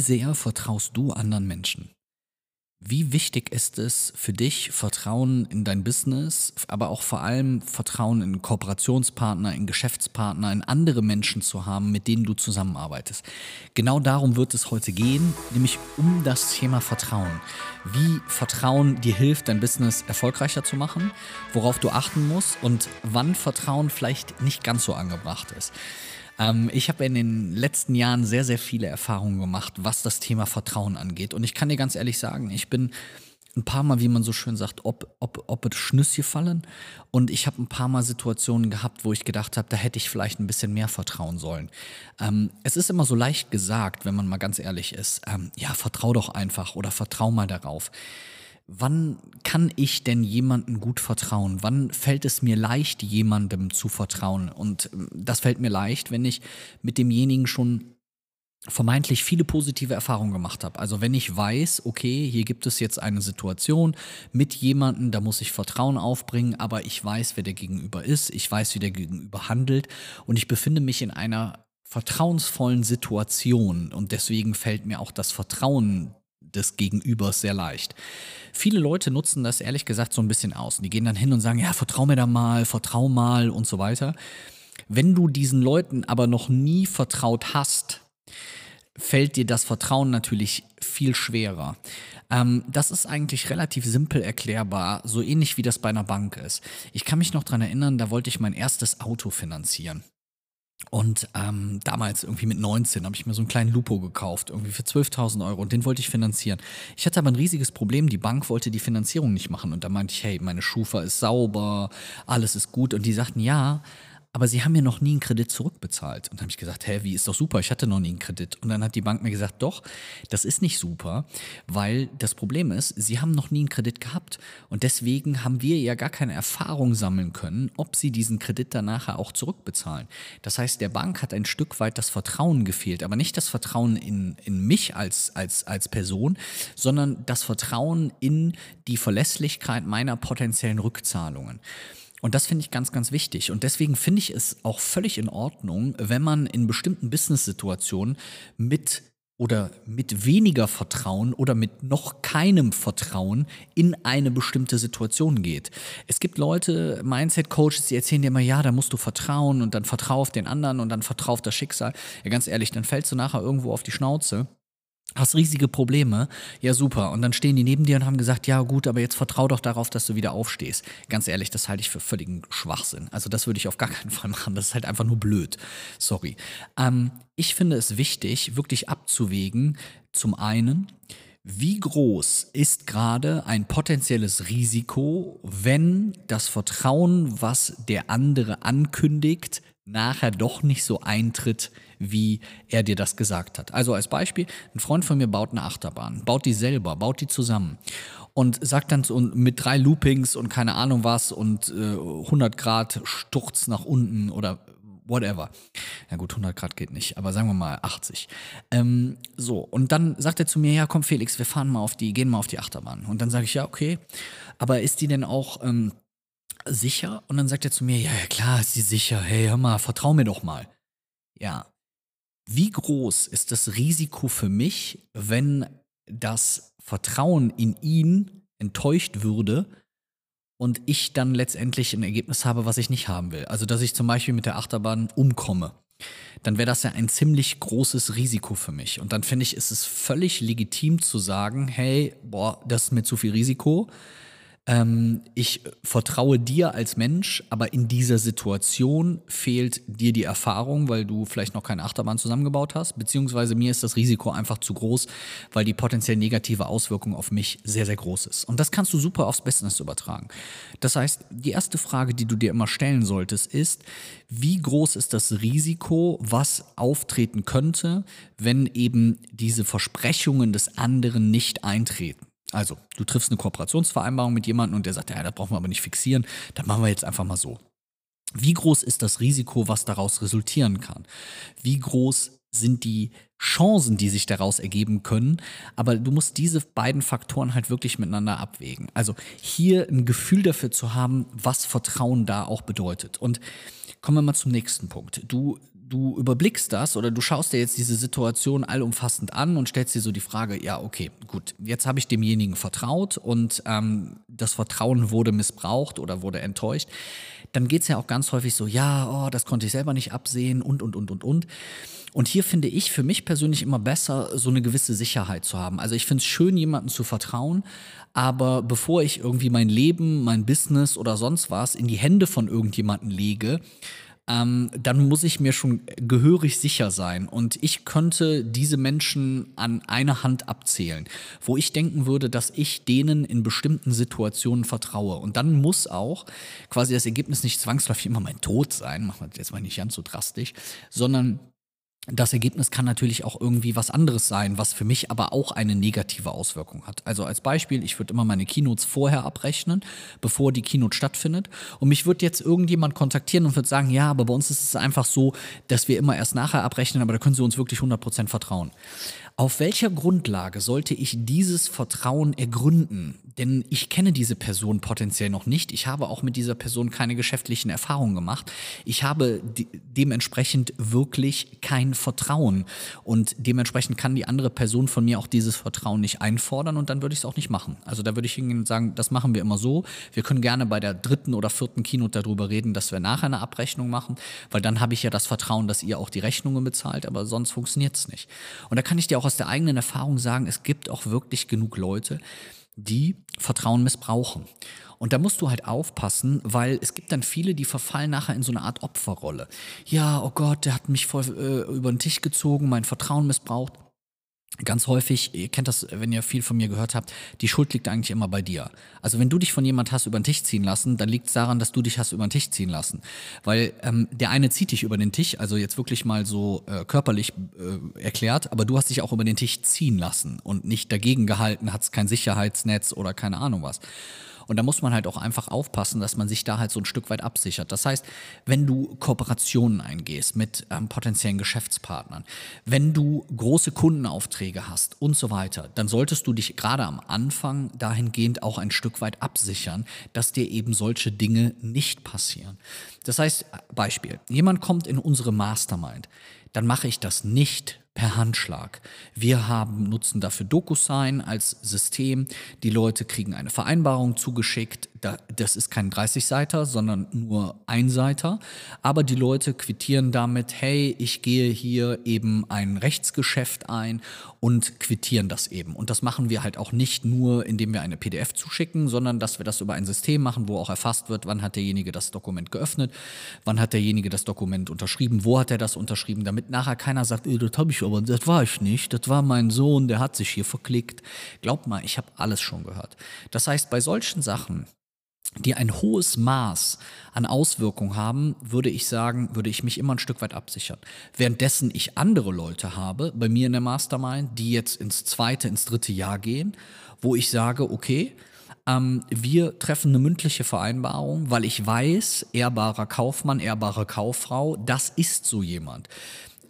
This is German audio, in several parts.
sehr vertraust du anderen Menschen? Wie wichtig ist es für dich, Vertrauen in dein Business, aber auch vor allem Vertrauen in Kooperationspartner, in Geschäftspartner, in andere Menschen zu haben, mit denen du zusammenarbeitest? Genau darum wird es heute gehen, nämlich um das Thema Vertrauen. Wie Vertrauen dir hilft, dein Business erfolgreicher zu machen, worauf du achten musst und wann Vertrauen vielleicht nicht ganz so angebracht ist. Ähm, ich habe in den letzten Jahren sehr, sehr viele Erfahrungen gemacht, was das Thema Vertrauen angeht. Und ich kann dir ganz ehrlich sagen, ich bin ein paar Mal, wie man so schön sagt, ob, ob, ob es Schnüsse fallen. Und ich habe ein paar Mal Situationen gehabt, wo ich gedacht habe, da hätte ich vielleicht ein bisschen mehr vertrauen sollen. Ähm, es ist immer so leicht gesagt, wenn man mal ganz ehrlich ist, ähm, ja, vertrau doch einfach oder vertrau mal darauf wann kann ich denn jemandem gut vertrauen? Wann fällt es mir leicht, jemandem zu vertrauen? Und ähm, das fällt mir leicht, wenn ich mit demjenigen schon vermeintlich viele positive Erfahrungen gemacht habe. Also wenn ich weiß, okay, hier gibt es jetzt eine Situation mit jemandem, da muss ich Vertrauen aufbringen, aber ich weiß, wer der Gegenüber ist, ich weiß, wie der Gegenüber handelt und ich befinde mich in einer vertrauensvollen Situation und deswegen fällt mir auch das Vertrauen des Gegenübers sehr leicht. Viele Leute nutzen das ehrlich gesagt so ein bisschen aus. Die gehen dann hin und sagen, ja, vertrau mir da mal, vertrau mal und so weiter. Wenn du diesen Leuten aber noch nie vertraut hast, fällt dir das Vertrauen natürlich viel schwerer. Ähm, das ist eigentlich relativ simpel erklärbar, so ähnlich wie das bei einer Bank ist. Ich kann mich noch daran erinnern, da wollte ich mein erstes Auto finanzieren. Und ähm, damals irgendwie mit 19 habe ich mir so einen kleinen Lupo gekauft, irgendwie für 12.000 Euro und den wollte ich finanzieren. Ich hatte aber ein riesiges Problem, die Bank wollte die Finanzierung nicht machen und da meinte ich, hey, meine Schufa ist sauber, alles ist gut und die sagten, ja, aber sie haben mir noch nie einen Kredit zurückbezahlt. Und dann habe ich gesagt, hä, wie ist doch super, ich hatte noch nie einen Kredit. Und dann hat die Bank mir gesagt, doch, das ist nicht super, weil das Problem ist, sie haben noch nie einen Kredit gehabt. Und deswegen haben wir ja gar keine Erfahrung sammeln können, ob sie diesen Kredit dann nachher auch zurückbezahlen. Das heißt, der Bank hat ein Stück weit das Vertrauen gefehlt, aber nicht das Vertrauen in, in mich als, als, als Person, sondern das Vertrauen in die Verlässlichkeit meiner potenziellen Rückzahlungen. Und das finde ich ganz, ganz wichtig. Und deswegen finde ich es auch völlig in Ordnung, wenn man in bestimmten Business-Situationen mit oder mit weniger Vertrauen oder mit noch keinem Vertrauen in eine bestimmte Situation geht. Es gibt Leute, Mindset-Coaches, die erzählen dir immer, ja, da musst du vertrauen und dann vertrau auf den anderen und dann vertrau auf das Schicksal. Ja, ganz ehrlich, dann fällst du nachher irgendwo auf die Schnauze hast riesige Probleme, ja super. Und dann stehen die neben dir und haben gesagt, ja gut, aber jetzt vertrau doch darauf, dass du wieder aufstehst. Ganz ehrlich, das halte ich für völligen Schwachsinn. Also das würde ich auf gar keinen Fall machen. Das ist halt einfach nur blöd. Sorry. Ähm, ich finde es wichtig, wirklich abzuwägen, zum einen, wie groß ist gerade ein potenzielles Risiko, wenn das Vertrauen, was der andere ankündigt, nachher doch nicht so eintritt, wie er dir das gesagt hat. Also als Beispiel, ein Freund von mir baut eine Achterbahn, baut die selber, baut die zusammen und sagt dann so mit drei Loopings und keine Ahnung was und äh, 100 Grad Sturz nach unten oder whatever. Ja gut, 100 Grad geht nicht, aber sagen wir mal 80. Ähm, so, und dann sagt er zu mir, ja komm Felix, wir fahren mal auf die, gehen mal auf die Achterbahn. Und dann sage ich, ja okay, aber ist die denn auch... Ähm, sicher? Und dann sagt er zu mir, ja, ja klar, ist sie sicher. Hey, hör mal, vertrau mir doch mal. Ja. Wie groß ist das Risiko für mich, wenn das Vertrauen in ihn enttäuscht würde und ich dann letztendlich ein Ergebnis habe, was ich nicht haben will? Also, dass ich zum Beispiel mit der Achterbahn umkomme. Dann wäre das ja ein ziemlich großes Risiko für mich. Und dann finde ich, ist es völlig legitim zu sagen, hey, boah, das ist mir zu viel Risiko ähm, ich vertraue dir als Mensch, aber in dieser Situation fehlt dir die Erfahrung, weil du vielleicht noch keine Achterbahn zusammengebaut hast, beziehungsweise mir ist das Risiko einfach zu groß, weil die potenziell negative Auswirkung auf mich sehr, sehr groß ist. Und das kannst du super aufs Business übertragen. Das heißt, die erste Frage, die du dir immer stellen solltest, ist, wie groß ist das Risiko, was auftreten könnte, wenn eben diese Versprechungen des anderen nicht eintreten? Also, du triffst eine Kooperationsvereinbarung mit jemandem und der sagt, ja, da brauchen wir aber nicht fixieren, dann machen wir jetzt einfach mal so. Wie groß ist das Risiko, was daraus resultieren kann? Wie groß sind die Chancen, die sich daraus ergeben können? Aber du musst diese beiden Faktoren halt wirklich miteinander abwägen. Also hier ein Gefühl dafür zu haben, was Vertrauen da auch bedeutet. Und kommen wir mal zum nächsten Punkt. Du du überblickst das oder du schaust dir jetzt diese Situation allumfassend an und stellst dir so die Frage, ja, okay, gut, jetzt habe ich demjenigen vertraut und ähm, das Vertrauen wurde missbraucht oder wurde enttäuscht, dann geht es ja auch ganz häufig so, ja, oh, das konnte ich selber nicht absehen und, und, und, und, und. Und hier finde ich für mich persönlich immer besser, so eine gewisse Sicherheit zu haben. Also ich finde es schön, jemandem zu vertrauen, aber bevor ich irgendwie mein Leben, mein Business oder sonst was in die Hände von irgendjemandem lege, ähm, dann muss ich mir schon gehörig sicher sein. Und ich könnte diese Menschen an einer Hand abzählen, wo ich denken würde, dass ich denen in bestimmten Situationen vertraue. Und dann muss auch quasi das Ergebnis nicht zwangsläufig immer mein Tod sein, machen wir jetzt mal nicht ganz so drastisch, sondern das Ergebnis kann natürlich auch irgendwie was anderes sein, was für mich aber auch eine negative Auswirkung hat. Also als Beispiel, ich würde immer meine Keynotes vorher abrechnen, bevor die Keynote stattfindet. Und mich wird jetzt irgendjemand kontaktieren und wird sagen, ja, aber bei uns ist es einfach so, dass wir immer erst nachher abrechnen, aber da können Sie uns wirklich 100% vertrauen. Auf welcher Grundlage sollte ich dieses Vertrauen ergründen? Denn ich kenne diese Person potenziell noch nicht. Ich habe auch mit dieser Person keine geschäftlichen Erfahrungen gemacht. Ich habe de dementsprechend wirklich kein Vertrauen. Und dementsprechend kann die andere Person von mir auch dieses Vertrauen nicht einfordern und dann würde ich es auch nicht machen. Also da würde ich hingehen und sagen, das machen wir immer so. Wir können gerne bei der dritten oder vierten Keynote darüber reden, dass wir nachher eine Abrechnung machen, weil dann habe ich ja das Vertrauen, dass ihr auch die Rechnungen bezahlt, aber sonst funktioniert es nicht. Und da kann ich dir auch aus der eigenen Erfahrung sagen, es gibt auch wirklich genug Leute, die Vertrauen missbrauchen. Und da musst du halt aufpassen, weil es gibt dann viele, die verfallen nachher in so eine Art Opferrolle. Ja, oh Gott, der hat mich voll äh, über den Tisch gezogen, mein Vertrauen missbraucht. Ganz häufig, ihr kennt das, wenn ihr viel von mir gehört habt, die Schuld liegt eigentlich immer bei dir. Also wenn du dich von jemand hast über den Tisch ziehen lassen, dann liegt es daran, dass du dich hast über den Tisch ziehen lassen. Weil ähm, der eine zieht dich über den Tisch, also jetzt wirklich mal so äh, körperlich äh, erklärt, aber du hast dich auch über den Tisch ziehen lassen und nicht dagegen gehalten, hat kein Sicherheitsnetz oder keine Ahnung was. Und da muss man halt auch einfach aufpassen, dass man sich da halt so ein Stück weit absichert. Das heißt, wenn du Kooperationen eingehst mit ähm, potenziellen Geschäftspartnern, wenn du große Kundenaufträge hast und so weiter, dann solltest du dich gerade am Anfang dahingehend auch ein Stück weit absichern, dass dir eben solche Dinge nicht passieren. Das heißt, Beispiel, jemand kommt in unsere Mastermind, dann mache ich das nicht per Handschlag. Wir haben, nutzen dafür DocuSign als System. Die Leute kriegen eine Vereinbarung zugeschickt. Das ist kein 30-Seiter, sondern nur ein Seiter. Aber die Leute quittieren damit, hey, ich gehe hier eben ein Rechtsgeschäft ein und quittieren das eben. Und das machen wir halt auch nicht nur, indem wir eine PDF zuschicken, sondern dass wir das über ein System machen, wo auch erfasst wird, wann hat derjenige das Dokument geöffnet, wann hat derjenige das Dokument unterschrieben, wo hat er das unterschrieben, damit nachher keiner sagt, das habe ich aber, das war ich nicht, das war mein Sohn, der hat sich hier verklickt. Glaubt mal, ich habe alles schon gehört. Das heißt, bei solchen Sachen, die ein hohes Maß an Auswirkungen haben, würde ich sagen, würde ich mich immer ein Stück weit absichern. Währenddessen ich andere Leute habe, bei mir in der Mastermind, die jetzt ins zweite, ins dritte Jahr gehen, wo ich sage, okay, ähm, wir treffen eine mündliche Vereinbarung, weil ich weiß, ehrbarer Kaufmann, ehrbare Kauffrau, das ist so jemand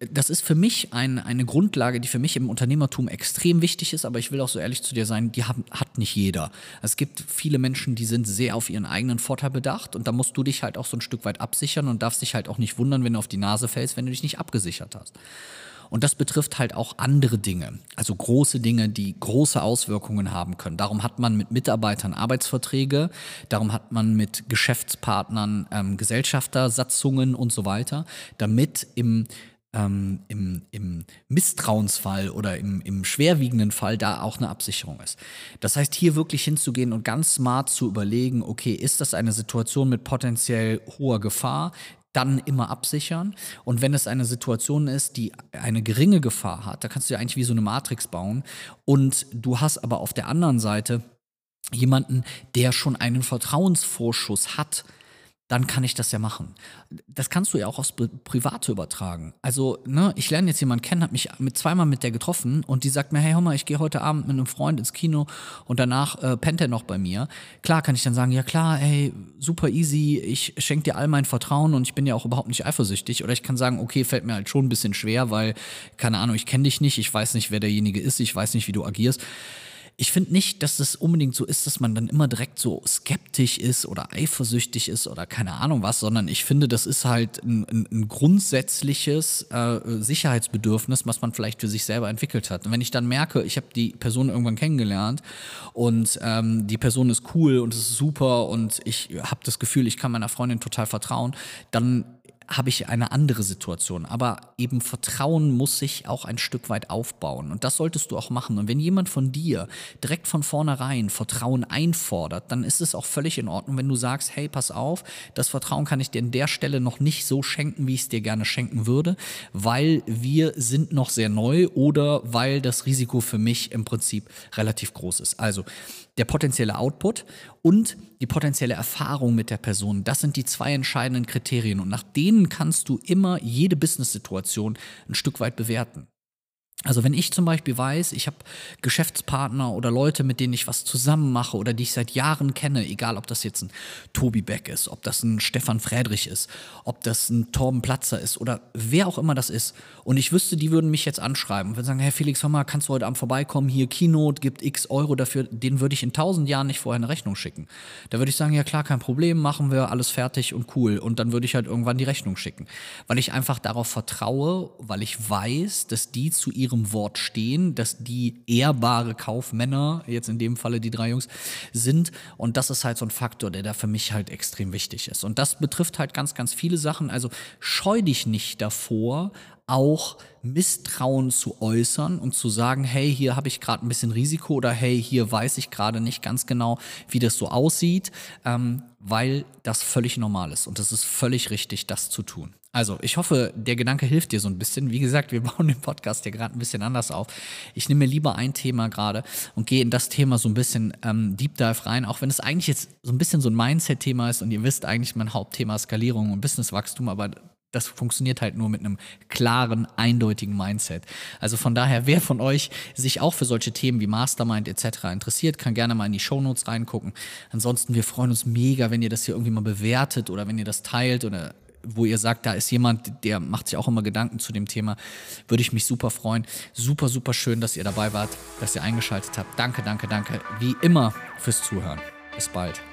das ist für mich ein, eine Grundlage, die für mich im Unternehmertum extrem wichtig ist, aber ich will auch so ehrlich zu dir sein, die haben, hat nicht jeder. Es gibt viele Menschen, die sind sehr auf ihren eigenen Vorteil bedacht und da musst du dich halt auch so ein Stück weit absichern und darfst dich halt auch nicht wundern, wenn du auf die Nase fällst, wenn du dich nicht abgesichert hast. Und das betrifft halt auch andere Dinge, also große Dinge, die große Auswirkungen haben können. Darum hat man mit Mitarbeitern Arbeitsverträge, darum hat man mit Geschäftspartnern ähm, Gesellschaftersatzungen und so weiter, damit im ähm, im, im Misstrauensfall oder im, im schwerwiegenden Fall da auch eine Absicherung ist. Das heißt, hier wirklich hinzugehen und ganz smart zu überlegen, okay, ist das eine Situation mit potenziell hoher Gefahr? Dann immer absichern. Und wenn es eine Situation ist, die eine geringe Gefahr hat, da kannst du ja eigentlich wie so eine Matrix bauen. Und du hast aber auf der anderen Seite jemanden, der schon einen Vertrauensvorschuss hat, dann kann ich das ja machen. Das kannst du ja auch aufs Private übertragen. Also, ne, ich lerne jetzt jemanden kennen, habe mich mit zweimal mit der getroffen und die sagt mir, hey, hör mal, ich gehe heute Abend mit einem Freund ins Kino und danach äh, pennt er noch bei mir. Klar kann ich dann sagen, ja klar, ey, super easy, ich schenke dir all mein Vertrauen und ich bin ja auch überhaupt nicht eifersüchtig. Oder ich kann sagen, okay, fällt mir halt schon ein bisschen schwer, weil, keine Ahnung, ich kenne dich nicht, ich weiß nicht, wer derjenige ist, ich weiß nicht, wie du agierst ich finde nicht, dass es unbedingt so ist, dass man dann immer direkt so skeptisch ist oder eifersüchtig ist oder keine Ahnung was, sondern ich finde, das ist halt ein, ein, ein grundsätzliches äh, Sicherheitsbedürfnis, was man vielleicht für sich selber entwickelt hat. Und wenn ich dann merke, ich habe die Person irgendwann kennengelernt und ähm, die Person ist cool und es ist super und ich habe das Gefühl, ich kann meiner Freundin total vertrauen, dann habe ich eine andere Situation. Aber eben Vertrauen muss sich auch ein Stück weit aufbauen. Und das solltest du auch machen. Und wenn jemand von dir direkt von vornherein Vertrauen einfordert, dann ist es auch völlig in Ordnung, wenn du sagst, hey, pass auf, das Vertrauen kann ich dir an der Stelle noch nicht so schenken, wie ich es dir gerne schenken würde, weil wir sind noch sehr neu oder weil das Risiko für mich im Prinzip relativ groß ist. Also der potenzielle Output und die potenzielle Erfahrung mit der Person. Das sind die zwei entscheidenden Kriterien und nach denen kannst du immer jede Business-Situation ein Stück weit bewerten. Also wenn ich zum Beispiel weiß, ich habe Geschäftspartner oder Leute, mit denen ich was zusammen mache oder die ich seit Jahren kenne, egal ob das jetzt ein Tobi Beck ist, ob das ein Stefan Friedrich ist, ob das ein Torben Platzer ist oder wer auch immer das ist und ich wüsste, die würden mich jetzt anschreiben und würden sagen, Herr Felix, hör mal, kannst du heute Abend vorbeikommen, hier Keynote, gibt x Euro dafür, den würde ich in tausend Jahren nicht vorher eine Rechnung schicken. Da würde ich sagen, ja klar, kein Problem, machen wir, alles fertig und cool und dann würde ich halt irgendwann die Rechnung schicken, weil ich einfach darauf vertraue, weil ich weiß, dass die zu ihrem ihrem Wort stehen, dass die ehrbare Kaufmänner, jetzt in dem Falle die drei Jungs, sind. Und das ist halt so ein Faktor, der da für mich halt extrem wichtig ist. Und das betrifft halt ganz, ganz viele Sachen. Also scheu dich nicht davor, auch Misstrauen zu äußern und zu sagen, hey, hier habe ich gerade ein bisschen Risiko oder hey, hier weiß ich gerade nicht ganz genau, wie das so aussieht, ähm, weil das völlig normal ist und es ist völlig richtig, das zu tun. Also, ich hoffe, der Gedanke hilft dir so ein bisschen. Wie gesagt, wir bauen den Podcast hier gerade ein bisschen anders auf. Ich nehme mir lieber ein Thema gerade und gehe in das Thema so ein bisschen ähm, Deep Dive rein, auch wenn es eigentlich jetzt so ein bisschen so ein Mindset-Thema ist und ihr wisst eigentlich mein Hauptthema Skalierung und Businesswachstum, aber das funktioniert halt nur mit einem klaren, eindeutigen Mindset. Also von daher, wer von euch sich auch für solche Themen wie Mastermind etc. interessiert, kann gerne mal in die Shownotes reingucken. Ansonsten, wir freuen uns mega, wenn ihr das hier irgendwie mal bewertet oder wenn ihr das teilt oder wo ihr sagt, da ist jemand, der macht sich auch immer Gedanken zu dem Thema, würde ich mich super freuen. Super, super schön, dass ihr dabei wart, dass ihr eingeschaltet habt. Danke, danke, danke, wie immer fürs Zuhören. Bis bald.